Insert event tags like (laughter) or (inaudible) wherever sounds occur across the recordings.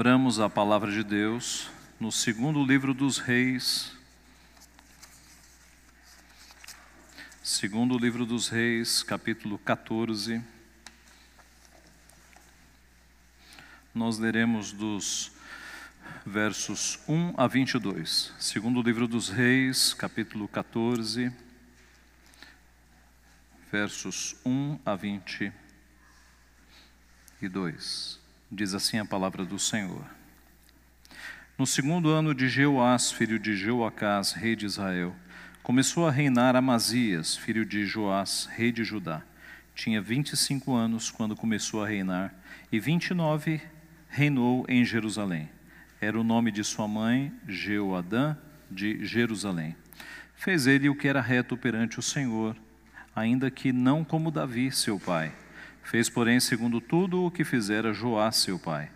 Abramos a palavra de Deus no segundo livro dos Reis. Segundo livro dos Reis, capítulo 14. Nós leremos dos versos 1 a 22. Segundo livro dos Reis, capítulo 14, versos 1 a 22. Diz assim a palavra do Senhor. No segundo ano de Jeoás, filho de Joacás, rei de Israel, começou a reinar Amazias, filho de Joás, rei de Judá. Tinha 25 anos quando começou a reinar, e 29 reinou em Jerusalém. Era o nome de sua mãe, Jeoadã, de Jerusalém. Fez ele o que era reto perante o Senhor, ainda que não como Davi, seu pai Fez, porém, segundo tudo o que fizera Joás, seu pai.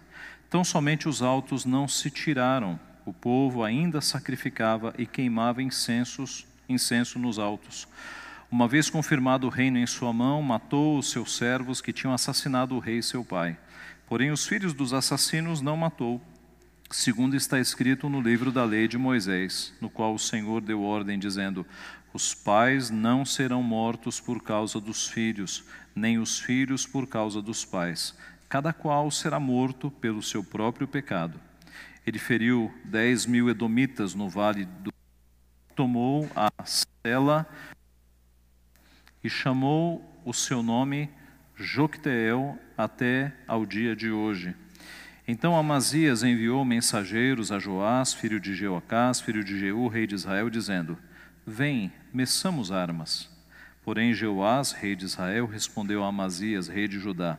Tão somente os altos não se tiraram, o povo ainda sacrificava e queimava incensos, incenso nos altos. Uma vez confirmado o reino em sua mão, matou os seus servos que tinham assassinado o rei seu pai. Porém, os filhos dos assassinos não matou, segundo está escrito no livro da lei de Moisés, no qual o Senhor deu ordem, dizendo: Os pais não serão mortos por causa dos filhos, nem os filhos por causa dos pais. Cada qual será morto pelo seu próprio pecado. Ele feriu dez mil edomitas no vale do. Tomou a cela e chamou o seu nome Jocteel até ao dia de hoje. Então Amazias enviou mensageiros a Joás, filho de Jeoacás, filho de Jeú, rei de Israel, dizendo: Vem, meçamos armas. Porém, Jeoás, rei de Israel, respondeu a Amazias, rei de Judá: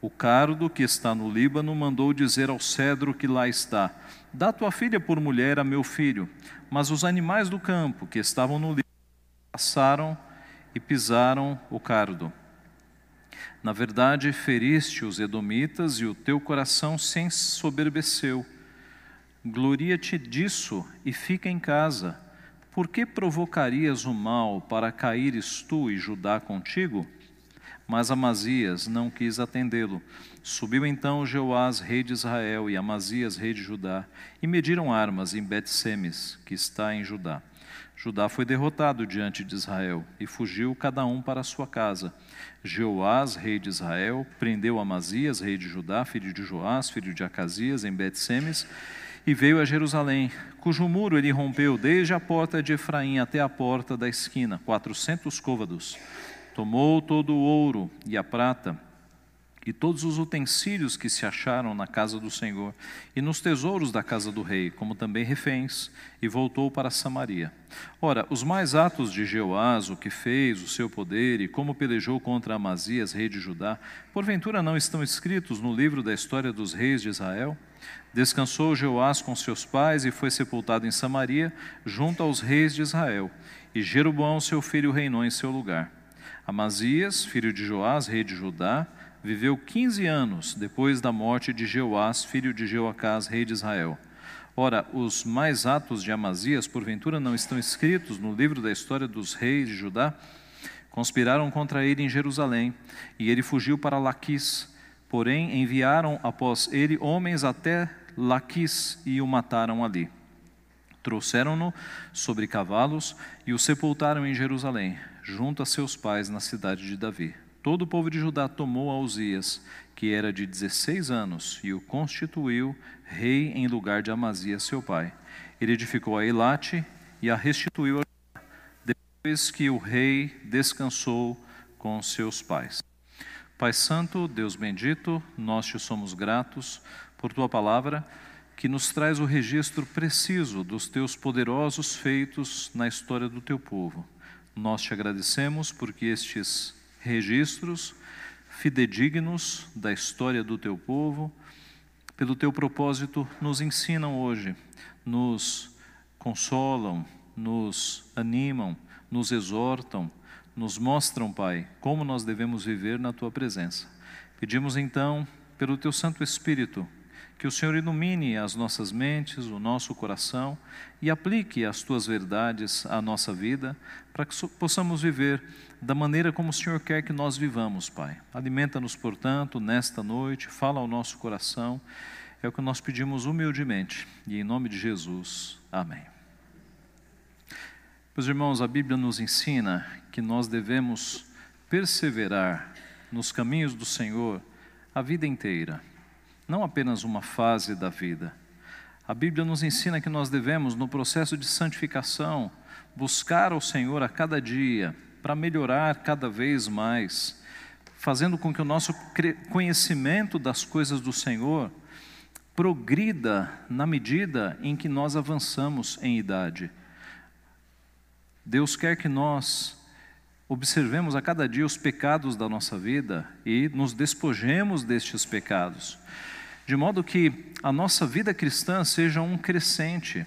O cardo que está no Líbano mandou dizer ao cedro que lá está: Dá tua filha por mulher a meu filho. Mas os animais do campo que estavam no Líbano passaram e pisaram o cardo. Na verdade, feriste os edomitas e o teu coração se ensoberbeceu. Gloria-te disso e fica em casa por que provocarias o mal para caíres tu e Judá contigo? Mas Amazias não quis atendê-lo. Subiu então Jeoás, rei de Israel, e Amazias, rei de Judá, e mediram armas em Bet-Semes, que está em Judá. Judá foi derrotado diante de Israel, e fugiu cada um para sua casa. Jeoás, rei de Israel, prendeu Amazias, rei de Judá, filho de Joás, filho de Acasias, em Bet-Semes, e veio a Jerusalém, cujo muro ele rompeu desde a porta de Efraim até a porta da esquina, quatrocentos côvados. Tomou todo o ouro e a prata e todos os utensílios que se acharam na casa do Senhor e nos tesouros da casa do rei, como também reféns, e voltou para Samaria. Ora, os mais atos de Jeoás, o que fez, o seu poder e como pelejou contra Amazias, rei de Judá, porventura não estão escritos no livro da história dos reis de Israel? Descansou Jeoás com seus pais e foi sepultado em Samaria, junto aos reis de Israel. E Jeroboão, seu filho, reinou em seu lugar. Amazias, filho de Joás, rei de Judá, viveu quinze anos depois da morte de Jeoás, filho de Jeoacás, rei de Israel. Ora, os mais atos de Amazias, porventura, não estão escritos no livro da história dos reis de Judá? Conspiraram contra ele em Jerusalém, e ele fugiu para Laquis Porém, enviaram após ele homens até Laquis e o mataram ali. Trouxeram-no sobre cavalos e o sepultaram em Jerusalém, junto a seus pais na cidade de Davi. Todo o povo de Judá tomou a Uzias, que era de 16 anos, e o constituiu rei em lugar de Amazias, seu pai. Ele edificou a Elate e a restituiu a Judá, depois que o rei descansou com seus pais. Pai Santo, Deus bendito, nós te somos gratos por tua palavra que nos traz o registro preciso dos teus poderosos feitos na história do teu povo. Nós te agradecemos porque estes registros fidedignos da história do teu povo, pelo teu propósito, nos ensinam hoje, nos consolam, nos animam, nos exortam nos mostram, Pai, como nós devemos viver na tua presença. Pedimos então, pelo teu Santo Espírito, que o Senhor ilumine as nossas mentes, o nosso coração e aplique as tuas verdades à nossa vida, para que possamos viver da maneira como o Senhor quer que nós vivamos, Pai. Alimenta-nos, portanto, nesta noite, fala ao nosso coração É o que nós pedimos humildemente e em nome de Jesus. Amém. Meus irmãos, a Bíblia nos ensina que nós devemos perseverar nos caminhos do Senhor a vida inteira, não apenas uma fase da vida. A Bíblia nos ensina que nós devemos, no processo de santificação, buscar ao Senhor a cada dia para melhorar cada vez mais, fazendo com que o nosso conhecimento das coisas do Senhor progrida na medida em que nós avançamos em idade. Deus quer que nós observemos a cada dia os pecados da nossa vida e nos despojemos destes pecados, de modo que a nossa vida cristã seja um crescente,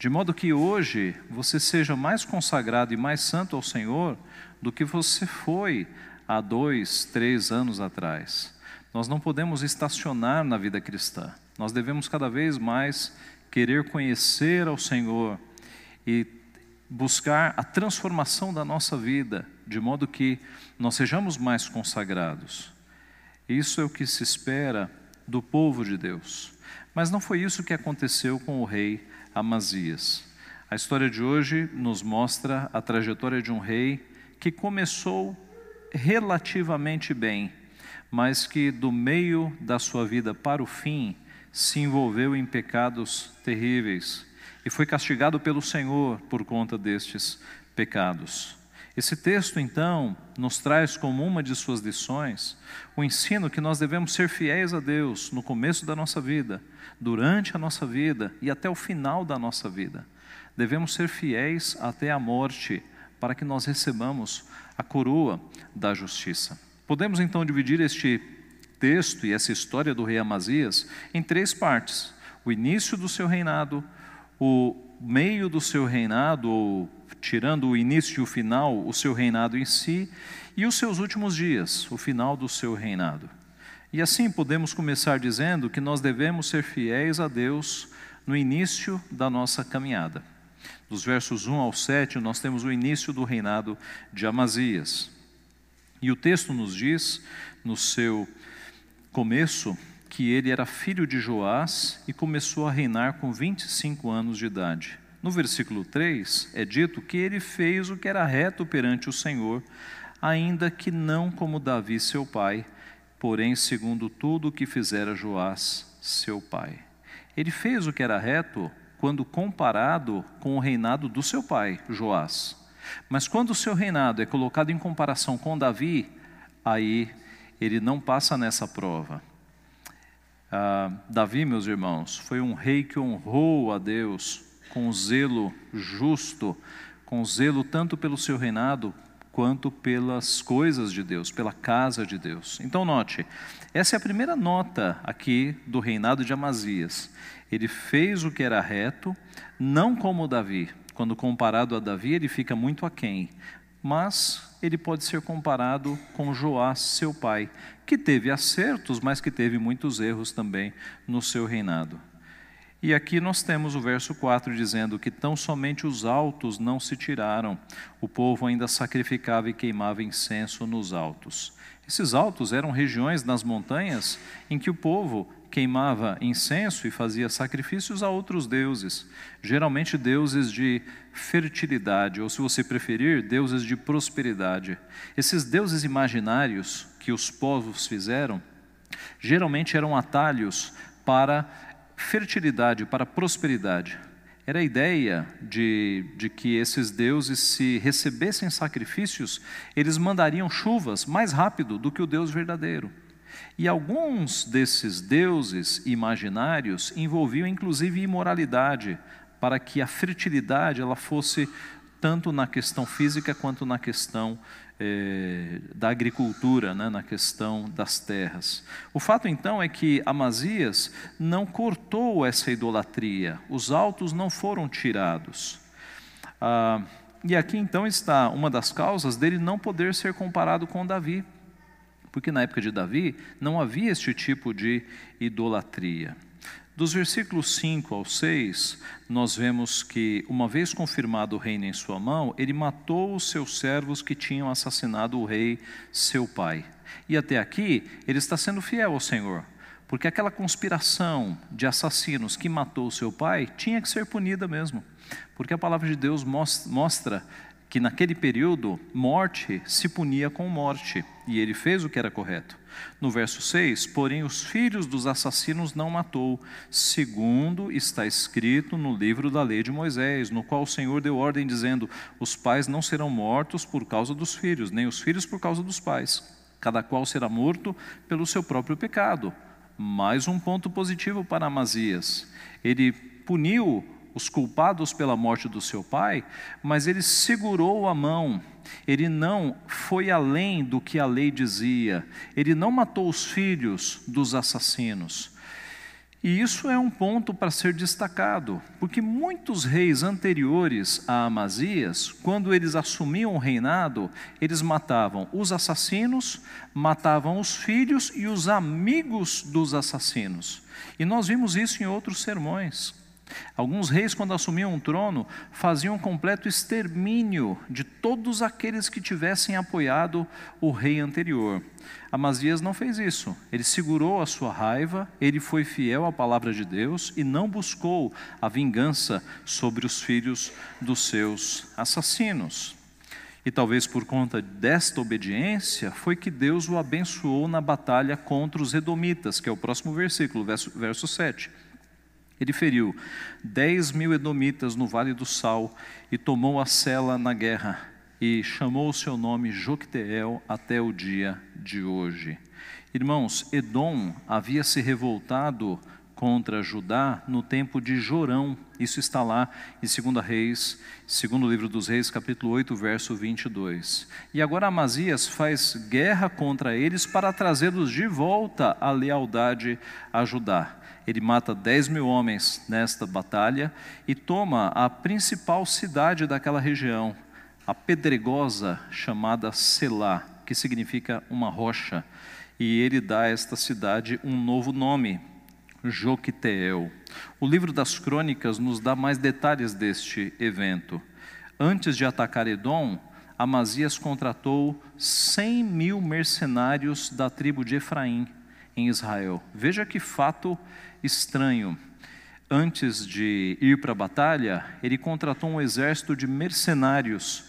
de modo que hoje você seja mais consagrado e mais santo ao Senhor do que você foi há dois, três anos atrás. Nós não podemos estacionar na vida cristã, nós devemos cada vez mais querer conhecer ao Senhor e buscar a transformação da nossa vida, de modo que nós sejamos mais consagrados. Isso é o que se espera do povo de Deus. Mas não foi isso que aconteceu com o rei Amazias. A história de hoje nos mostra a trajetória de um rei que começou relativamente bem, mas que do meio da sua vida para o fim se envolveu em pecados terríveis e foi castigado pelo Senhor por conta destes pecados. Esse texto, então, nos traz como uma de suas lições o ensino que nós devemos ser fiéis a Deus no começo da nossa vida, durante a nossa vida e até o final da nossa vida. Devemos ser fiéis até a morte, para que nós recebamos a coroa da justiça. Podemos então dividir este texto e essa história do rei Amazias em três partes: o início do seu reinado, o meio do seu reinado, ou tirando o início e o final, o seu reinado em si, e os seus últimos dias, o final do seu reinado. E assim podemos começar dizendo que nós devemos ser fiéis a Deus no início da nossa caminhada. Dos versos 1 ao 7, nós temos o início do reinado de Amazias. E o texto nos diz, no seu começo, que ele era filho de Joás e começou a reinar com 25 anos de idade. No versículo 3 é dito que ele fez o que era reto perante o Senhor, ainda que não como Davi seu pai, porém segundo tudo o que fizera Joás seu pai. Ele fez o que era reto quando comparado com o reinado do seu pai, Joás. Mas quando o seu reinado é colocado em comparação com Davi, aí ele não passa nessa prova. Ah, Davi, meus irmãos, foi um rei que honrou a Deus com zelo justo, com zelo tanto pelo seu reinado quanto pelas coisas de Deus, pela casa de Deus. Então, note, essa é a primeira nota aqui do reinado de Amazias. Ele fez o que era reto, não como Davi. Quando comparado a Davi, ele fica muito aquém. Mas ele pode ser comparado com Joás, seu pai, que teve acertos, mas que teve muitos erros também no seu reinado. E aqui nós temos o verso 4 dizendo que tão somente os altos não se tiraram, o povo ainda sacrificava e queimava incenso nos altos. Esses altos eram regiões nas montanhas em que o povo queimava incenso e fazia sacrifícios a outros deuses, geralmente deuses de fertilidade, ou se você preferir, deuses de prosperidade. Esses deuses imaginários que os povos fizeram, geralmente eram atalhos para fertilidade, para prosperidade. Era a ideia de, de que esses deuses, se recebessem sacrifícios, eles mandariam chuvas mais rápido do que o Deus verdadeiro. E alguns desses deuses imaginários envolviam inclusive imoralidade, para que a fertilidade ela fosse tanto na questão física quanto na questão eh, da agricultura, né, na questão das terras. O fato então é que Amazias não cortou essa idolatria, os altos não foram tirados. Ah, e aqui então está uma das causas dele não poder ser comparado com Davi porque na época de Davi não havia este tipo de idolatria. Dos versículos 5 ao 6, nós vemos que, uma vez confirmado o reino em sua mão, ele matou os seus servos que tinham assassinado o rei, seu pai. E até aqui, ele está sendo fiel ao Senhor, porque aquela conspiração de assassinos que matou seu pai tinha que ser punida mesmo, porque a palavra de Deus mostra que naquele período morte se punia com morte, e ele fez o que era correto. No verso 6, porém os filhos dos assassinos não matou, segundo está escrito no livro da lei de Moisés, no qual o Senhor deu ordem dizendo: os pais não serão mortos por causa dos filhos, nem os filhos por causa dos pais. Cada qual será morto pelo seu próprio pecado. Mais um ponto positivo para Amazias. Ele puniu os culpados pela morte do seu pai, mas ele segurou a mão, ele não foi além do que a lei dizia, ele não matou os filhos dos assassinos. E isso é um ponto para ser destacado, porque muitos reis anteriores a Amazias, quando eles assumiam o reinado, eles matavam os assassinos, matavam os filhos e os amigos dos assassinos. E nós vimos isso em outros sermões. Alguns reis, quando assumiam o trono, faziam um completo extermínio de todos aqueles que tivessem apoiado o rei anterior. Amazias não fez isso. Ele segurou a sua raiva, ele foi fiel à palavra de Deus e não buscou a vingança sobre os filhos dos seus assassinos. E talvez por conta desta obediência, foi que Deus o abençoou na batalha contra os Edomitas, que é o próximo versículo, verso, verso 7. Ele feriu dez mil edomitas no Vale do Sal e tomou a cela na guerra e chamou o seu nome Jocteel até o dia de hoje. Irmãos, Edom havia se revoltado contra Judá no tempo de Jorão. Isso está lá em 2 Reis, segundo livro dos Reis, capítulo 8, verso 22. E agora Amazias faz guerra contra eles para trazê-los de volta à lealdade a Judá ele mata 10 mil homens nesta batalha e toma a principal cidade daquela região, a pedregosa chamada Selá, que significa uma rocha. E ele dá a esta cidade um novo nome, Joquiteel. O livro das crônicas nos dá mais detalhes deste evento. Antes de atacar Edom, Amazias contratou 100 mil mercenários da tribo de Efraim em Israel. Veja que fato estranho. Antes de ir para a batalha, ele contratou um exército de mercenários,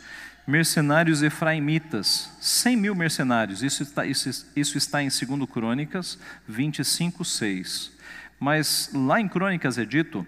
mercenários efraimitas, 100 mil mercenários. Isso está, isso, isso está em 2 Crônicas 25, 6. Mas lá em Crônicas é dito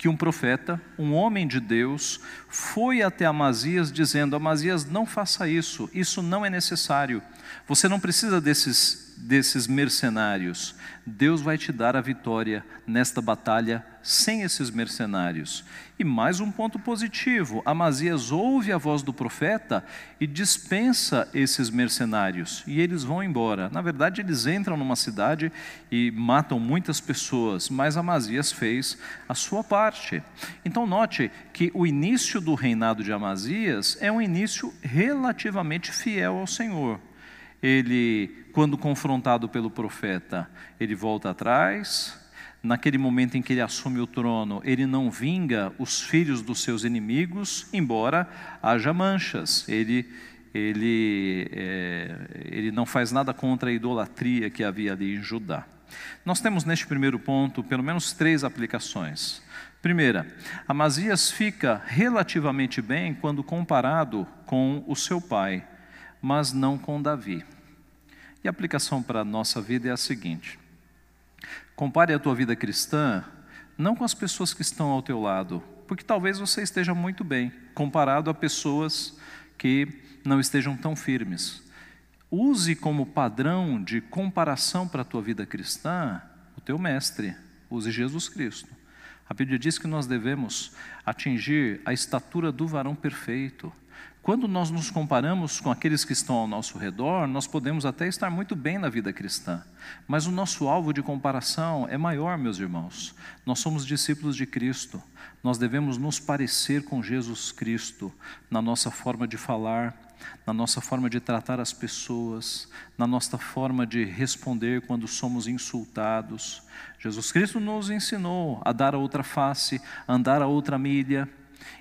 que um profeta, um homem de Deus, foi até Amazias dizendo: Amazias, não faça isso, isso não é necessário. Você não precisa desses desses mercenários. Deus vai te dar a vitória nesta batalha sem esses mercenários. E mais um ponto positivo: Amazias ouve a voz do profeta e dispensa esses mercenários, e eles vão embora. Na verdade, eles entram numa cidade e matam muitas pessoas, mas Amazias fez a sua parte. Então, note que o início do reinado de Amazias é um início relativamente fiel ao Senhor ele, quando confrontado pelo profeta, ele volta atrás. Naquele momento em que ele assume o trono, ele não vinga os filhos dos seus inimigos, embora haja manchas. Ele, ele, é, ele não faz nada contra a idolatria que havia ali em Judá. Nós temos neste primeiro ponto pelo menos três aplicações. Primeira, Amazias fica relativamente bem quando comparado com o seu pai mas não com Davi. E a aplicação para a nossa vida é a seguinte: compare a tua vida cristã não com as pessoas que estão ao teu lado, porque talvez você esteja muito bem, comparado a pessoas que não estejam tão firmes. Use como padrão de comparação para a tua vida cristã o teu mestre, use Jesus Cristo. A Bíblia diz que nós devemos atingir a estatura do varão perfeito. Quando nós nos comparamos com aqueles que estão ao nosso redor, nós podemos até estar muito bem na vida cristã, mas o nosso alvo de comparação é maior, meus irmãos. Nós somos discípulos de Cristo, nós devemos nos parecer com Jesus Cristo na nossa forma de falar, na nossa forma de tratar as pessoas, na nossa forma de responder quando somos insultados. Jesus Cristo nos ensinou a dar a outra face, a andar a outra milha.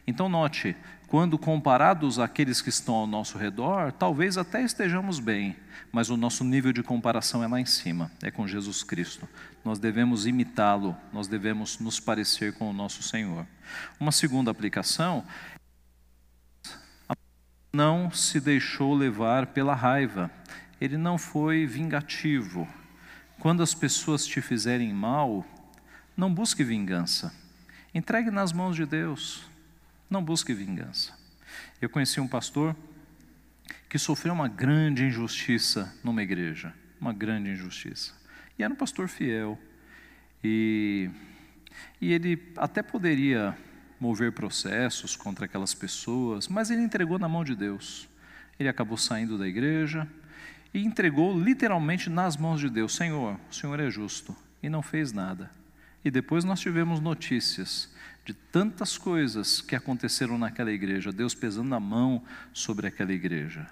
Então, note, quando comparados àqueles que estão ao nosso redor, talvez até estejamos bem, mas o nosso nível de comparação é lá em cima, é com Jesus Cristo. Nós devemos imitá-lo, nós devemos nos parecer com o nosso Senhor. Uma segunda aplicação não se deixou levar pela raiva, ele não foi vingativo. Quando as pessoas te fizerem mal, não busque vingança, entregue nas mãos de Deus, não busque vingança. Eu conheci um pastor que sofreu uma grande injustiça numa igreja, uma grande injustiça. E era um pastor fiel. E, e ele até poderia mover processos contra aquelas pessoas, mas ele entregou na mão de Deus. Ele acabou saindo da igreja e entregou literalmente nas mãos de Deus: Senhor, o Senhor é justo. E não fez nada. E depois nós tivemos notícias de tantas coisas que aconteceram naquela igreja, Deus pesando a mão sobre aquela igreja.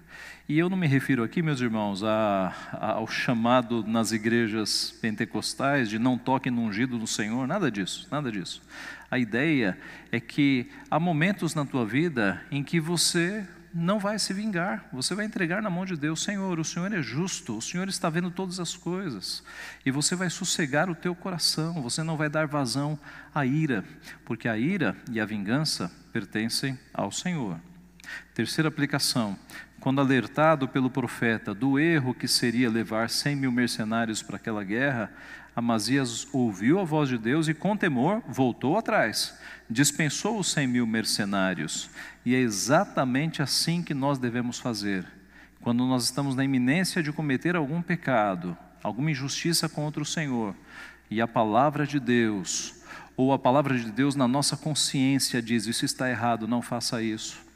E eu não me refiro aqui, meus irmãos, a, a, ao chamado nas igrejas pentecostais de não toque no ungido do Senhor, nada disso, nada disso. A ideia é que há momentos na tua vida em que você não vai se vingar, você vai entregar na mão de Deus, Senhor, o Senhor é justo, o Senhor está vendo todas as coisas, e você vai sossegar o teu coração, você não vai dar vazão à ira, porque a ira e a vingança pertencem ao Senhor. Terceira aplicação, quando alertado pelo profeta do erro que seria levar cem mil mercenários para aquela guerra, Amazias ouviu a voz de Deus e, com temor, voltou atrás, dispensou os cem mil mercenários. E é exatamente assim que nós devemos fazer. Quando nós estamos na iminência de cometer algum pecado, alguma injustiça contra o Senhor, e a palavra de Deus, ou a palavra de Deus na nossa consciência diz: Isso está errado, não faça isso.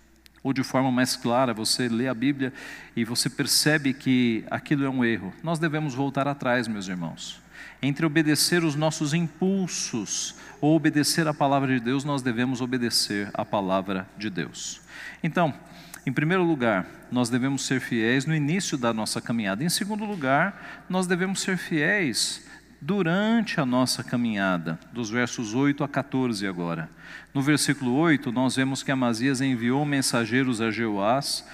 Ou de forma mais clara, você lê a Bíblia e você percebe que aquilo é um erro. Nós devemos voltar atrás, meus irmãos entre obedecer os nossos impulsos ou obedecer a palavra de Deus, nós devemos obedecer a palavra de Deus. Então, em primeiro lugar, nós devemos ser fiéis no início da nossa caminhada. Em segundo lugar, nós devemos ser fiéis durante a nossa caminhada, dos versos 8 a 14 agora. No versículo 8, nós vemos que Amazias enviou mensageiros a Jeoás,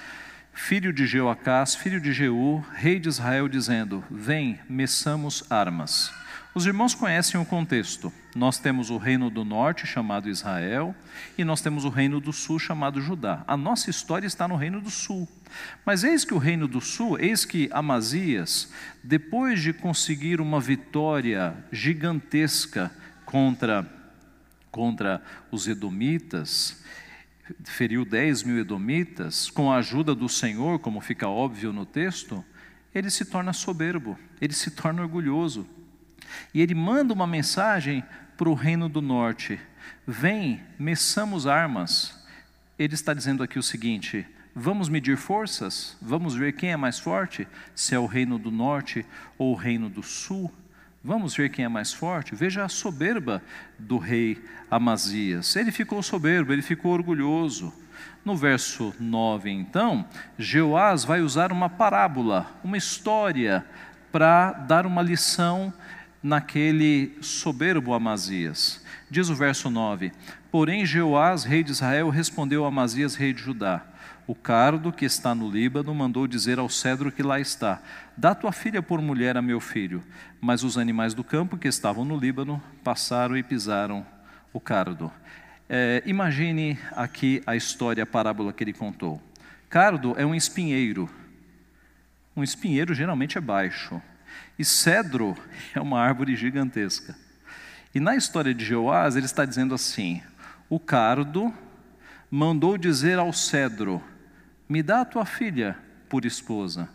filho de Jeoacás, filho de Jeú, rei de Israel, dizendo: Vem, meçamos armas. Os irmãos conhecem o contexto. Nós temos o reino do norte, chamado Israel, e nós temos o reino do sul, chamado Judá. A nossa história está no reino do sul. Mas eis que o reino do sul, eis que Amazias, depois de conseguir uma vitória gigantesca contra, contra os edomitas, feriu 10 mil edomitas, com a ajuda do Senhor, como fica óbvio no texto, ele se torna soberbo, ele se torna orgulhoso. E ele manda uma mensagem para o reino do norte: Vem, meçamos armas. Ele está dizendo aqui o seguinte: Vamos medir forças? Vamos ver quem é mais forte? Se é o reino do norte ou o reino do sul? Vamos ver quem é mais forte? Veja a soberba do rei Amazias. Ele ficou soberbo, ele ficou orgulhoso. No verso 9, então, Jeoás vai usar uma parábola, uma história, para dar uma lição naquele soberbo Amazias. Diz o verso 9: Porém, Jeoás, rei de Israel, respondeu a Amazias, rei de Judá: o cardo que está no Líbano mandou dizer ao cedro que lá está: Dá tua filha por mulher a meu filho. Mas os animais do campo que estavam no Líbano passaram e pisaram o cardo. É, imagine aqui a história, a parábola que ele contou. Cardo é um espinheiro. Um espinheiro geralmente é baixo. E cedro é uma árvore gigantesca. E na história de Jeoás, ele está dizendo assim: o cardo mandou dizer ao cedro: me dá a tua filha por esposa.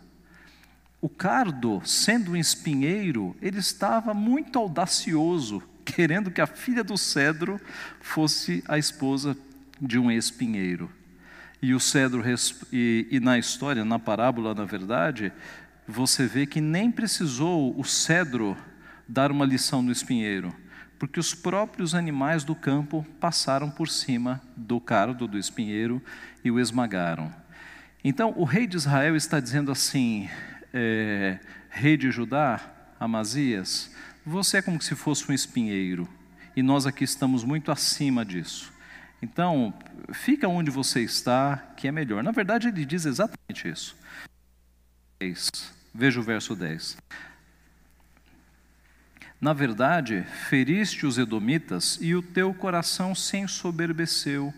O cardo, sendo um espinheiro, ele estava muito audacioso, (laughs) querendo que a filha do cedro fosse a esposa de um espinheiro. E o cedro, e, e na história, na parábola, na verdade, você vê que nem precisou o cedro dar uma lição no espinheiro, porque os próprios animais do campo passaram por cima do cardo do espinheiro e o esmagaram. Então, o rei de Israel está dizendo assim: é, rei de Judá, Amazias, você é como se fosse um espinheiro, e nós aqui estamos muito acima disso. Então, fica onde você está, que é melhor. Na verdade, ele diz exatamente isso. Veja o verso 10. Na verdade, feriste os edomitas e o teu coração se ensoberbeceu.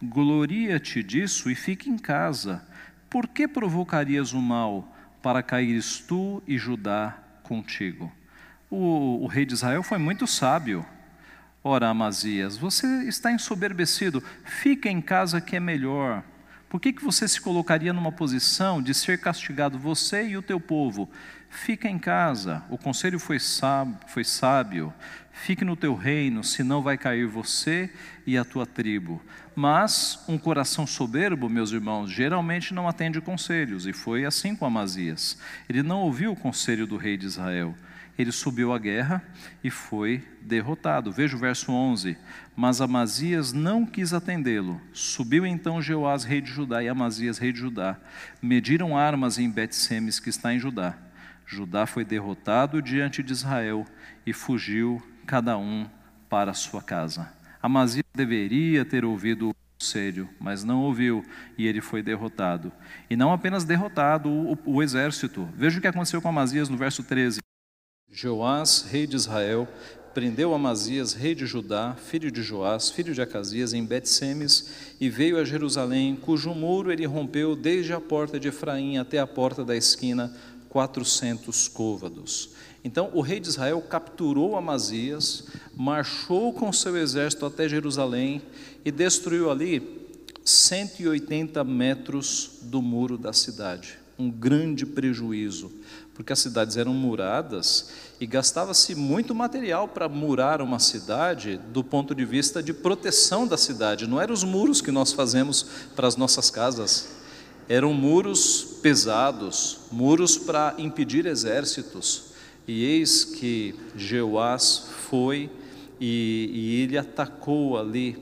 Gloria-te disso e fique em casa. Por que provocarias o mal para caíres tu e Judá contigo? O, o rei de Israel foi muito sábio. Ora, Amazias, você está ensoberbecido, fica em casa que é melhor. Por que, que você se colocaria numa posição de ser castigado, você e o teu povo? Fica em casa, o conselho foi sábio, foi sábio. Fique no teu reino, senão vai cair você e a tua tribo. Mas um coração soberbo, meus irmãos, geralmente não atende conselhos, e foi assim com Amazias. Ele não ouviu o conselho do rei de Israel ele subiu à guerra e foi derrotado. Veja o verso 11. Mas Amazias não quis atendê-lo. Subiu então Jeoás, rei de Judá, e Amazias, rei de Judá. Mediram armas em Bet-Semes, que está em Judá. Judá foi derrotado diante de Israel e fugiu cada um para sua casa. Amazias deveria ter ouvido o conselho, mas não ouviu e ele foi derrotado. E não apenas derrotado o, o exército. Veja o que aconteceu com Amazias no verso 13. Joás, rei de Israel, prendeu Amazias, rei de Judá, filho de Joás, filho de Acasias, em Bet-Semes, e veio a Jerusalém, cujo muro ele rompeu desde a porta de Efraim até a porta da esquina, quatrocentos côvados. Então o rei de Israel capturou Amazias, marchou com seu exército até Jerusalém e destruiu ali 180 metros do muro da cidade. Um grande prejuízo porque as cidades eram muradas e gastava-se muito material para murar uma cidade do ponto de vista de proteção da cidade. Não eram os muros que nós fazemos para as nossas casas, eram muros pesados, muros para impedir exércitos. E eis que Jeoás foi e, e ele atacou ali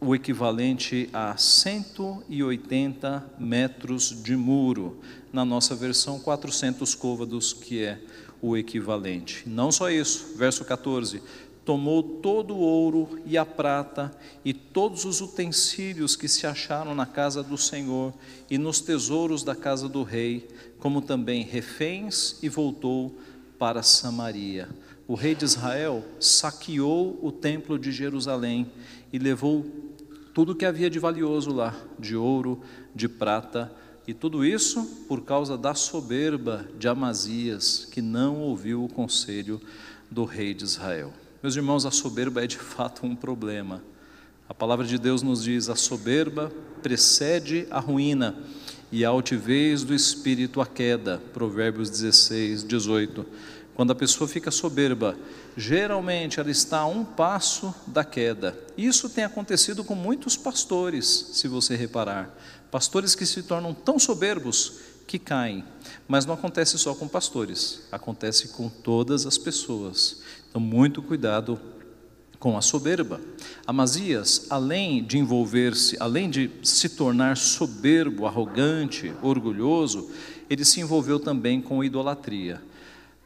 o equivalente a 180 metros de muro na nossa versão 400 côvados, que é o equivalente. Não só isso, verso 14: tomou todo o ouro e a prata e todos os utensílios que se acharam na casa do Senhor e nos tesouros da casa do rei, como também reféns, e voltou para Samaria. O rei de Israel saqueou o templo de Jerusalém e levou tudo que havia de valioso lá, de ouro, de prata, e tudo isso por causa da soberba de Amazias, que não ouviu o conselho do rei de Israel. Meus irmãos, a soberba é de fato um problema. A palavra de Deus nos diz: a soberba precede a ruína e a altivez do espírito a queda. Provérbios 16, 18. Quando a pessoa fica soberba, geralmente ela está a um passo da queda. Isso tem acontecido com muitos pastores, se você reparar. Pastores que se tornam tão soberbos que caem. Mas não acontece só com pastores, acontece com todas as pessoas. Então, muito cuidado com a soberba. Amazias, além de envolver-se, além de se tornar soberbo, arrogante, orgulhoso, ele se envolveu também com idolatria.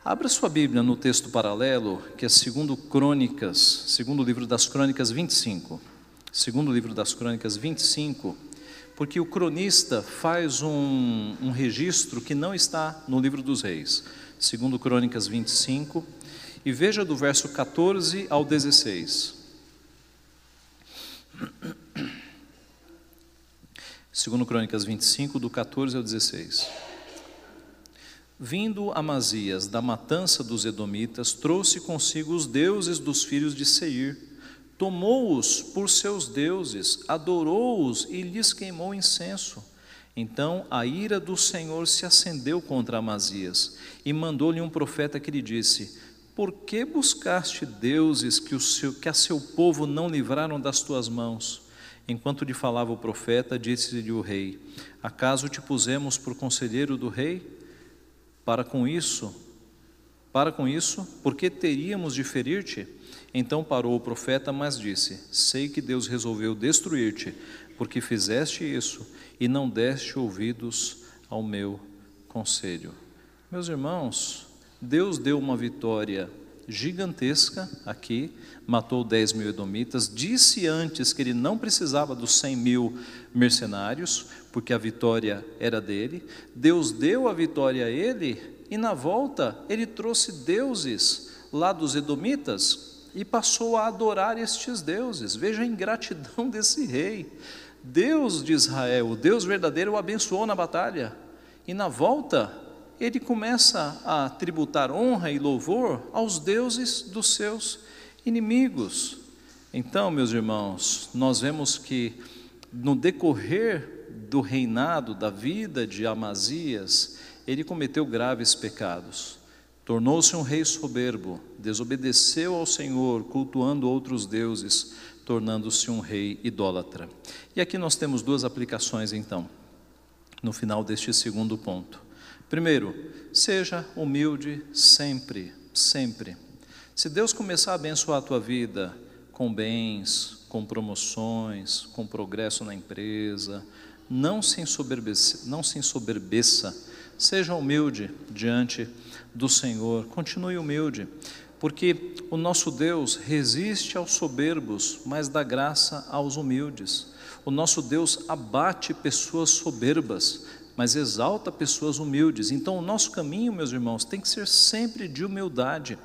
Abra sua Bíblia no texto paralelo, que é segundo Crônicas, segundo livro das Crônicas 25. Segundo livro das Crônicas 25, porque o cronista faz um, um registro que não está no livro dos reis. Segundo Crônicas 25, e veja do verso 14 ao 16. Segundo Crônicas 25, do 14 ao 16. Vindo Amazias da matança dos Edomitas, trouxe consigo os deuses dos filhos de Seir, tomou-os por seus deuses, adorou-os e lhes queimou incenso. Então a ira do Senhor se acendeu contra Amazias e mandou-lhe um profeta que lhe disse: Por que buscaste deuses que, o seu, que a seu povo não livraram das tuas mãos? Enquanto lhe falava o profeta, disse-lhe o rei: Acaso te pusemos por conselheiro do rei? Para com isso, para com isso, porque teríamos de ferir-te? Então parou o profeta, mas disse: Sei que Deus resolveu destruir-te, porque fizeste isso e não deste ouvidos ao meu conselho. Meus irmãos, Deus deu uma vitória gigantesca aqui, matou 10 mil edomitas, disse antes que ele não precisava dos 100 mil mercenários, porque a vitória era dele, Deus deu a vitória a ele e na volta ele trouxe deuses lá dos Edomitas e passou a adorar estes deuses. Veja a ingratidão (laughs) desse rei. Deus de Israel, o Deus verdadeiro, o abençoou na batalha. E na volta, ele começa a tributar honra e louvor aos deuses dos seus inimigos. Então, meus irmãos, nós vemos que no decorrer do reinado, da vida de Amazias, ele cometeu graves pecados. Tornou-se um rei soberbo, desobedeceu ao Senhor, cultuando outros deuses, tornando-se um rei idólatra. E aqui nós temos duas aplicações, então, no final deste segundo ponto. Primeiro, seja humilde sempre, sempre. Se Deus começar a abençoar a tua vida com bens, com promoções, com progresso na empresa, não se ensoberbeça, não se ensoberbeça. Seja humilde diante do Senhor. Continue humilde porque o nosso Deus resiste aos soberbos, mas dá graça aos humildes. O nosso Deus abate pessoas soberbas, mas exalta pessoas humildes. Então, o nosso caminho, meus irmãos, tem que ser sempre de humildade.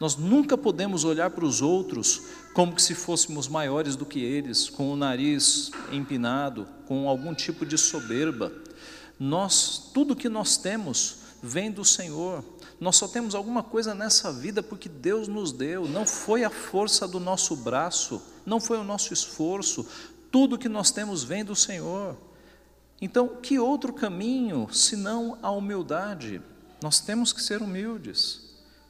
Nós nunca podemos olhar para os outros como se fôssemos maiores do que eles, com o nariz empinado, com algum tipo de soberba. Nós, tudo que nós temos vem do Senhor. Nós só temos alguma coisa nessa vida porque Deus nos deu, não foi a força do nosso braço, não foi o nosso esforço, tudo que nós temos vem do Senhor. Então, que outro caminho senão a humildade? Nós temos que ser humildes.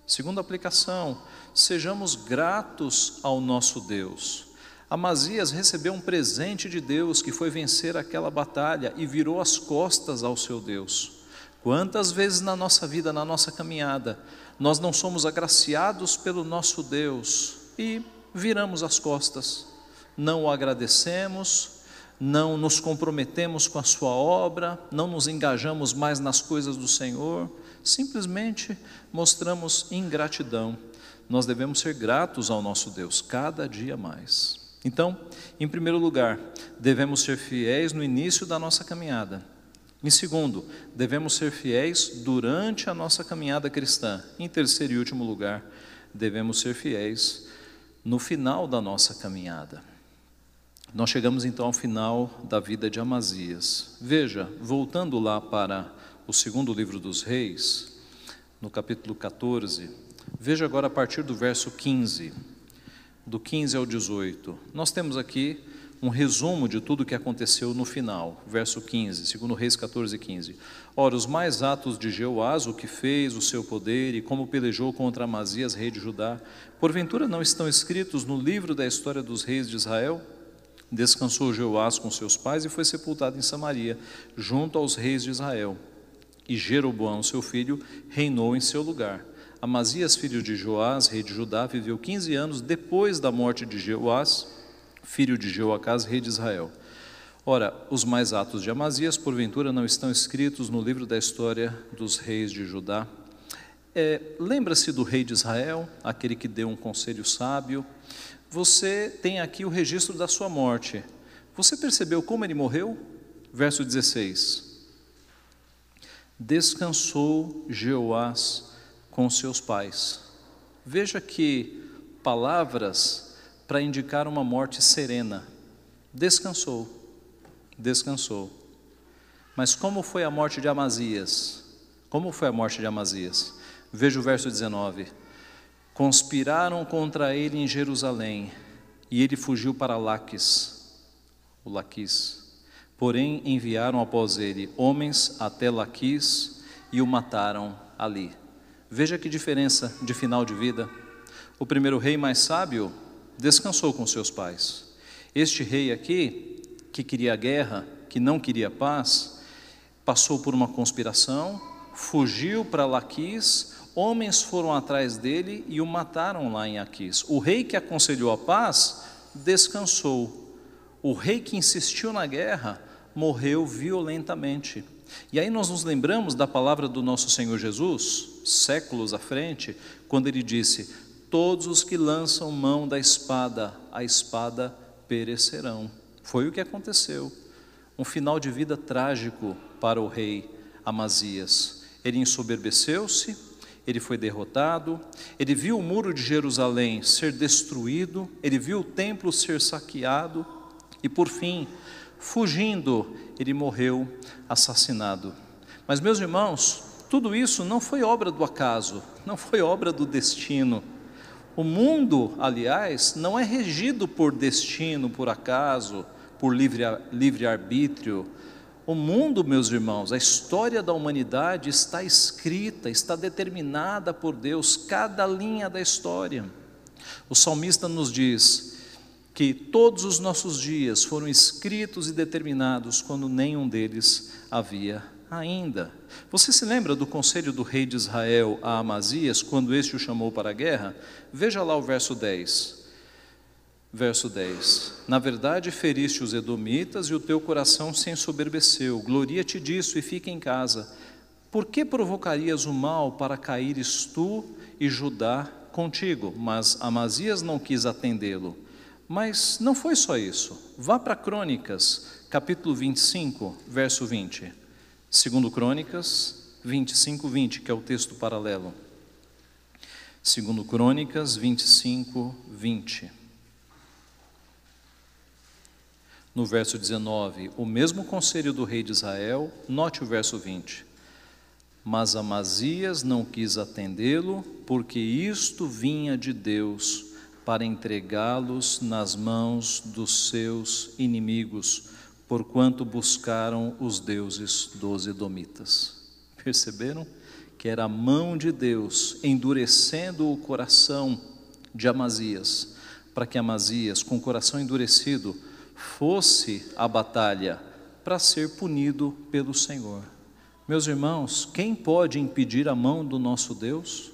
Segunda aplicação, sejamos gratos ao nosso Deus. Amazias recebeu um presente de Deus que foi vencer aquela batalha e virou as costas ao seu Deus. Quantas vezes na nossa vida, na nossa caminhada, nós não somos agraciados pelo nosso Deus e viramos as costas, não o agradecemos, não nos comprometemos com a Sua obra, não nos engajamos mais nas coisas do Senhor, simplesmente mostramos ingratidão. Nós devemos ser gratos ao nosso Deus cada dia mais. Então, em primeiro lugar, devemos ser fiéis no início da nossa caminhada em segundo, devemos ser fiéis durante a nossa caminhada cristã. Em terceiro e último lugar, devemos ser fiéis no final da nossa caminhada. Nós chegamos então ao final da vida de Amazias. Veja, voltando lá para o segundo livro dos Reis, no capítulo 14, veja agora a partir do verso 15, do 15 ao 18. Nós temos aqui um resumo de tudo o que aconteceu no final, verso 15, segundo Reis 14, 15. Ora, os mais atos de Jeoás, o que fez, o seu poder e como pelejou contra Amazias, rei de Judá, porventura não estão escritos no livro da história dos reis de Israel? Descansou Jeoás com seus pais e foi sepultado em Samaria, junto aos reis de Israel. E Jeroboão, seu filho, reinou em seu lugar. Amazias, filho de Joás, rei de Judá, viveu 15 anos depois da morte de Jeoás, filho de Jeoacás, rei de Israel. Ora, os mais atos de Amazias, porventura, não estão escritos no livro da história dos reis de Judá. É, Lembra-se do rei de Israel, aquele que deu um conselho sábio. Você tem aqui o registro da sua morte. Você percebeu como ele morreu? Verso 16. Descansou Jeoás com seus pais. Veja que palavras para indicar uma morte serena. Descansou, descansou. Mas como foi a morte de Amazias? Como foi a morte de Amazias? Veja o verso 19. Conspiraram contra ele em Jerusalém, e ele fugiu para Laques, o Laquis. Porém, enviaram após ele homens até Laquis e o mataram ali. Veja que diferença de final de vida. O primeiro rei mais sábio descansou com seus pais. Este rei aqui, que queria guerra, que não queria paz, passou por uma conspiração, fugiu para Laquis, homens foram atrás dele e o mataram lá em Aquis. O rei que aconselhou a paz descansou. O rei que insistiu na guerra morreu violentamente. E aí nós nos lembramos da palavra do nosso Senhor Jesus, séculos à frente, quando ele disse: todos os que lançam mão da espada, a espada perecerão. Foi o que aconteceu. Um final de vida trágico para o rei Amazias. Ele ensoberbeceu-se, ele foi derrotado, ele viu o muro de Jerusalém ser destruído, ele viu o templo ser saqueado e, por fim, fugindo, ele morreu assassinado. Mas, meus irmãos, tudo isso não foi obra do acaso, não foi obra do destino. O mundo, aliás, não é regido por destino, por acaso, por livre-arbítrio. livre arbítrio o mundo, meus irmãos, a história da humanidade está escrita, está determinada por Deus, cada linha da história. O salmista nos diz que todos os nossos dias foram escritos e determinados quando nenhum deles havia ainda. Você se lembra do conselho do rei de Israel a Amazias, quando este o chamou para a guerra? Veja lá o verso 10. Verso 10: Na verdade, feriste os edomitas e o teu coração se ensoberbeceu. Gloria-te disso e fica em casa. Por que provocarias o mal para caíres tu e Judá contigo? Mas Amazias não quis atendê-lo. Mas não foi só isso. Vá para Crônicas, capítulo 25, verso 20. Segundo Crônicas 25, 20, que é o texto paralelo. Segundo Crônicas 25, 20 no verso 19, o mesmo conselho do rei de Israel, note o verso 20. Mas Amazias não quis atendê-lo, porque isto vinha de Deus para entregá-los nas mãos dos seus inimigos, porquanto buscaram os deuses dos edomitas. Perceberam? Que era a mão de Deus endurecendo o coração de Amazias, para que Amazias, com o coração endurecido, fosse a batalha para ser punido pelo Senhor. Meus irmãos, quem pode impedir a mão do nosso Deus?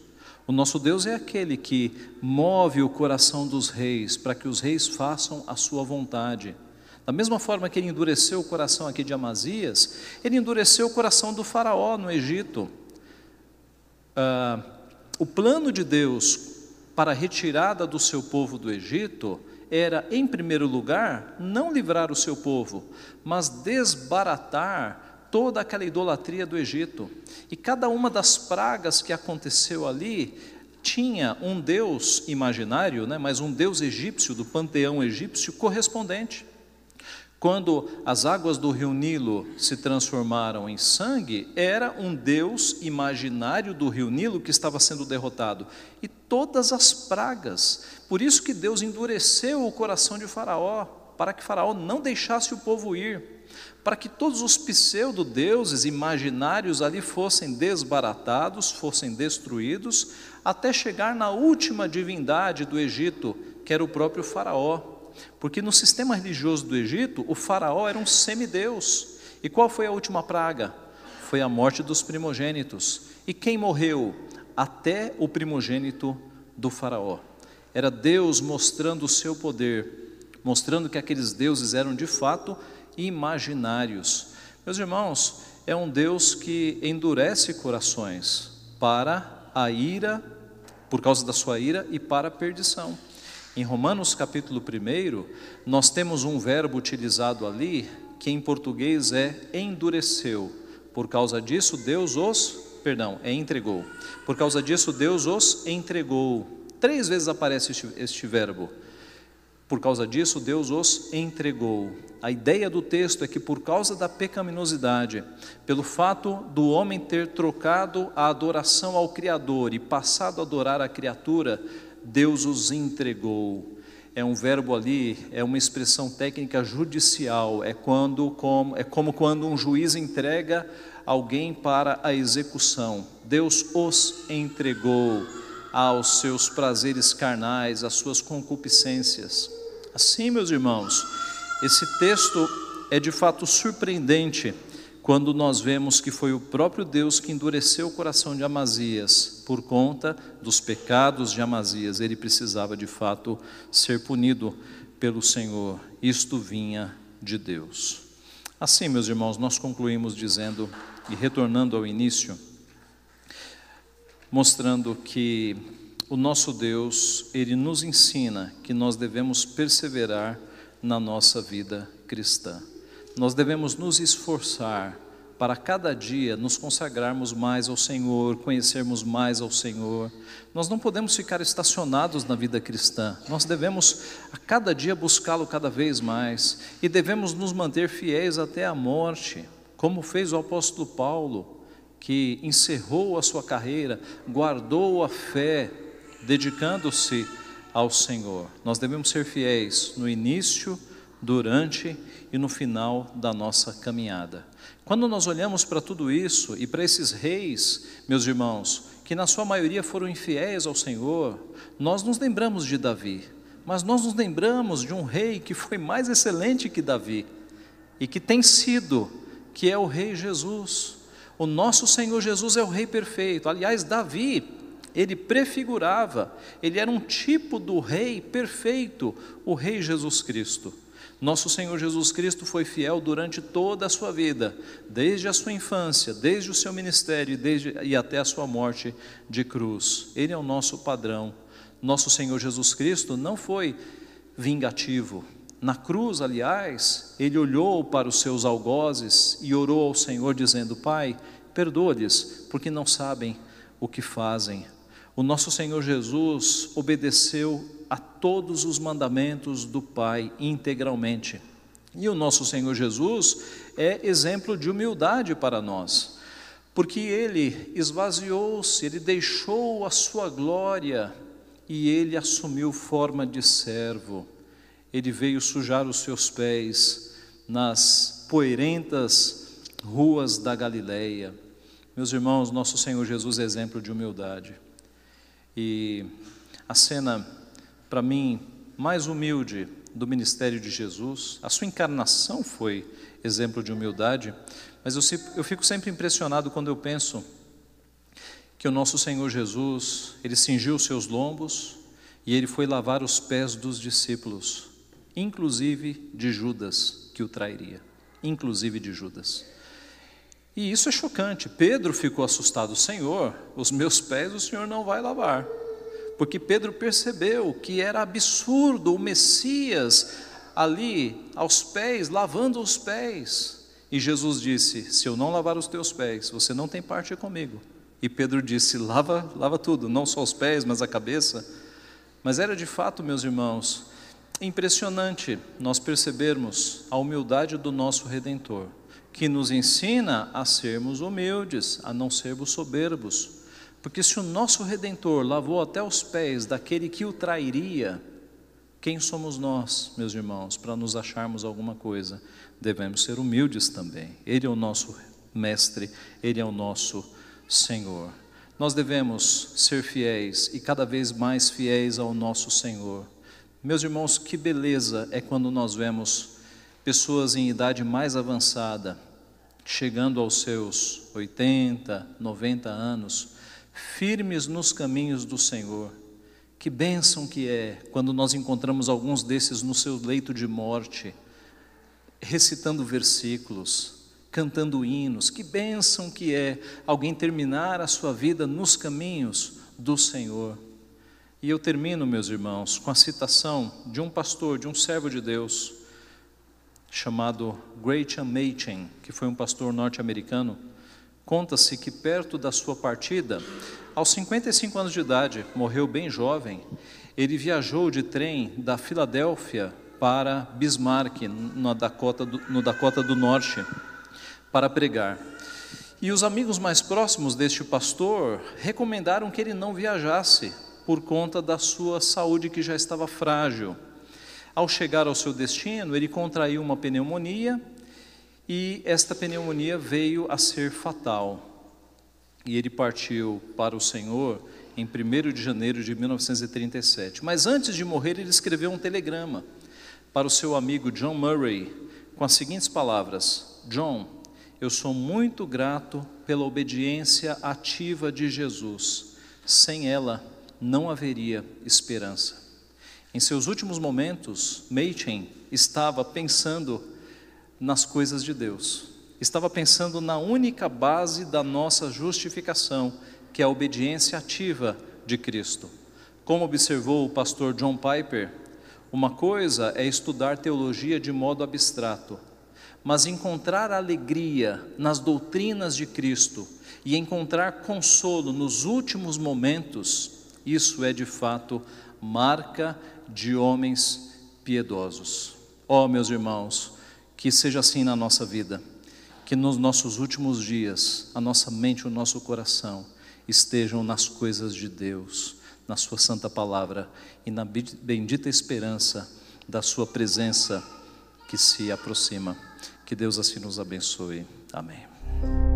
O nosso Deus é aquele que move o coração dos reis para que os reis façam a sua vontade. Da mesma forma que ele endureceu o coração aqui de Amazias, ele endureceu o coração do Faraó no Egito. Ah, o plano de Deus para a retirada do seu povo do Egito era, em primeiro lugar, não livrar o seu povo, mas desbaratar toda aquela idolatria do Egito. E cada uma das pragas que aconteceu ali tinha um deus imaginário, né, mas um deus egípcio, do panteão egípcio, correspondente. Quando as águas do rio Nilo se transformaram em sangue, era um deus imaginário do rio Nilo que estava sendo derrotado. E todas as pragas. Por isso que Deus endureceu o coração de Faraó, para que Faraó não deixasse o povo ir, para que todos os pseudo-deuses imaginários ali fossem desbaratados, fossem destruídos, até chegar na última divindade do Egito, que era o próprio Faraó. Porque no sistema religioso do Egito, o faraó era um semideus. E qual foi a última praga? Foi a morte dos primogênitos. E quem morreu? Até o primogênito do faraó. Era Deus mostrando o seu poder, mostrando que aqueles deuses eram de fato imaginários. Meus irmãos, é um Deus que endurece corações para a ira, por causa da sua ira e para a perdição. Em Romanos capítulo 1, nós temos um verbo utilizado ali que em português é endureceu. Por causa disso, Deus os, perdão, é entregou. Por causa disso, Deus os entregou. Três vezes aparece este, este verbo. Por causa disso, Deus os entregou. A ideia do texto é que, por causa da pecaminosidade, pelo fato do homem ter trocado a adoração ao Criador e passado a adorar a criatura, Deus os entregou. É um verbo ali, é uma expressão técnica judicial, é, quando, como, é como quando um juiz entrega alguém para a execução. Deus os entregou aos seus prazeres carnais, às suas concupiscências. Assim, meus irmãos, esse texto é de fato surpreendente quando nós vemos que foi o próprio Deus que endureceu o coração de Amazias por conta dos pecados de Amazias. Ele precisava de fato ser punido pelo Senhor. Isto vinha de Deus. Assim, meus irmãos, nós concluímos dizendo e retornando ao início, mostrando que o nosso Deus, ele nos ensina que nós devemos perseverar na nossa vida cristã. Nós devemos nos esforçar para cada dia nos consagrarmos mais ao Senhor, conhecermos mais ao Senhor. Nós não podemos ficar estacionados na vida cristã, nós devemos a cada dia buscá-lo cada vez mais e devemos nos manter fiéis até a morte, como fez o apóstolo Paulo, que encerrou a sua carreira, guardou a fé, dedicando-se ao Senhor. Nós devemos ser fiéis no início, durante e no final da nossa caminhada. Quando nós olhamos para tudo isso e para esses reis, meus irmãos, que na sua maioria foram infiéis ao Senhor, nós nos lembramos de Davi, mas nós nos lembramos de um rei que foi mais excelente que Davi e que tem sido, que é o rei Jesus. O nosso Senhor Jesus é o rei perfeito. Aliás, Davi, ele prefigurava, ele era um tipo do rei perfeito, o rei Jesus Cristo. Nosso Senhor Jesus Cristo foi fiel durante toda a sua vida, desde a sua infância, desde o seu ministério desde, e até a sua morte de cruz. Ele é o nosso padrão. Nosso Senhor Jesus Cristo não foi vingativo. Na cruz, aliás, ele olhou para os seus algozes e orou ao Senhor, dizendo: Pai, perdoa-lhes, porque não sabem o que fazem. O nosso Senhor Jesus obedeceu a todos os mandamentos do Pai integralmente. E o nosso Senhor Jesus é exemplo de humildade para nós, porque ele esvaziou-se, ele deixou a sua glória e ele assumiu forma de servo. Ele veio sujar os seus pés nas poeirentas ruas da Galileia. Meus irmãos, nosso Senhor Jesus é exemplo de humildade. E a cena para mim, mais humilde do ministério de Jesus. A sua encarnação foi exemplo de humildade, mas eu, eu fico sempre impressionado quando eu penso que o nosso Senhor Jesus, ele cingiu os seus lombos e ele foi lavar os pés dos discípulos, inclusive de Judas, que o trairia, inclusive de Judas. E isso é chocante. Pedro ficou assustado: Senhor, os meus pés o Senhor não vai lavar porque Pedro percebeu que era absurdo o Messias ali aos pés, lavando os pés. E Jesus disse: Se eu não lavar os teus pés, você não tem parte comigo. E Pedro disse: Lava, lava tudo, não só os pés, mas a cabeça. Mas era de fato, meus irmãos, impressionante nós percebermos a humildade do nosso Redentor, que nos ensina a sermos humildes, a não sermos soberbos. Porque se o nosso redentor lavou até os pés daquele que o trairia, quem somos nós, meus irmãos, para nos acharmos alguma coisa? Devemos ser humildes também. Ele é o nosso mestre, ele é o nosso Senhor. Nós devemos ser fiéis e cada vez mais fiéis ao nosso Senhor. Meus irmãos, que beleza é quando nós vemos pessoas em idade mais avançada, chegando aos seus 80, 90 anos, firmes nos caminhos do Senhor. Que bênção que é quando nós encontramos alguns desses no seu leito de morte, recitando versículos, cantando hinos. Que bênção que é alguém terminar a sua vida nos caminhos do Senhor. E eu termino, meus irmãos, com a citação de um pastor, de um servo de Deus, chamado Graham Machen, que foi um pastor norte-americano. Conta-se que perto da sua partida, aos 55 anos de idade, morreu bem jovem, ele viajou de trem da Filadélfia para Bismarck, Dakota do, no Dakota do Norte, para pregar. E os amigos mais próximos deste pastor recomendaram que ele não viajasse por conta da sua saúde que já estava frágil. Ao chegar ao seu destino, ele contraiu uma pneumonia e esta pneumonia veio a ser fatal. E ele partiu para o Senhor em 1 de janeiro de 1937. Mas antes de morrer, ele escreveu um telegrama para o seu amigo John Murray com as seguintes palavras: John, eu sou muito grato pela obediência ativa de Jesus. Sem ela, não haveria esperança. Em seus últimos momentos, Machen estava pensando nas coisas de Deus. Estava pensando na única base da nossa justificação, que é a obediência ativa de Cristo. Como observou o pastor John Piper, uma coisa é estudar teologia de modo abstrato, mas encontrar alegria nas doutrinas de Cristo e encontrar consolo nos últimos momentos, isso é de fato marca de homens piedosos. Ó oh, meus irmãos, que seja assim na nossa vida, que nos nossos últimos dias a nossa mente e o nosso coração estejam nas coisas de Deus, na Sua santa palavra e na bendita esperança da Sua presença que se aproxima. Que Deus assim nos abençoe. Amém.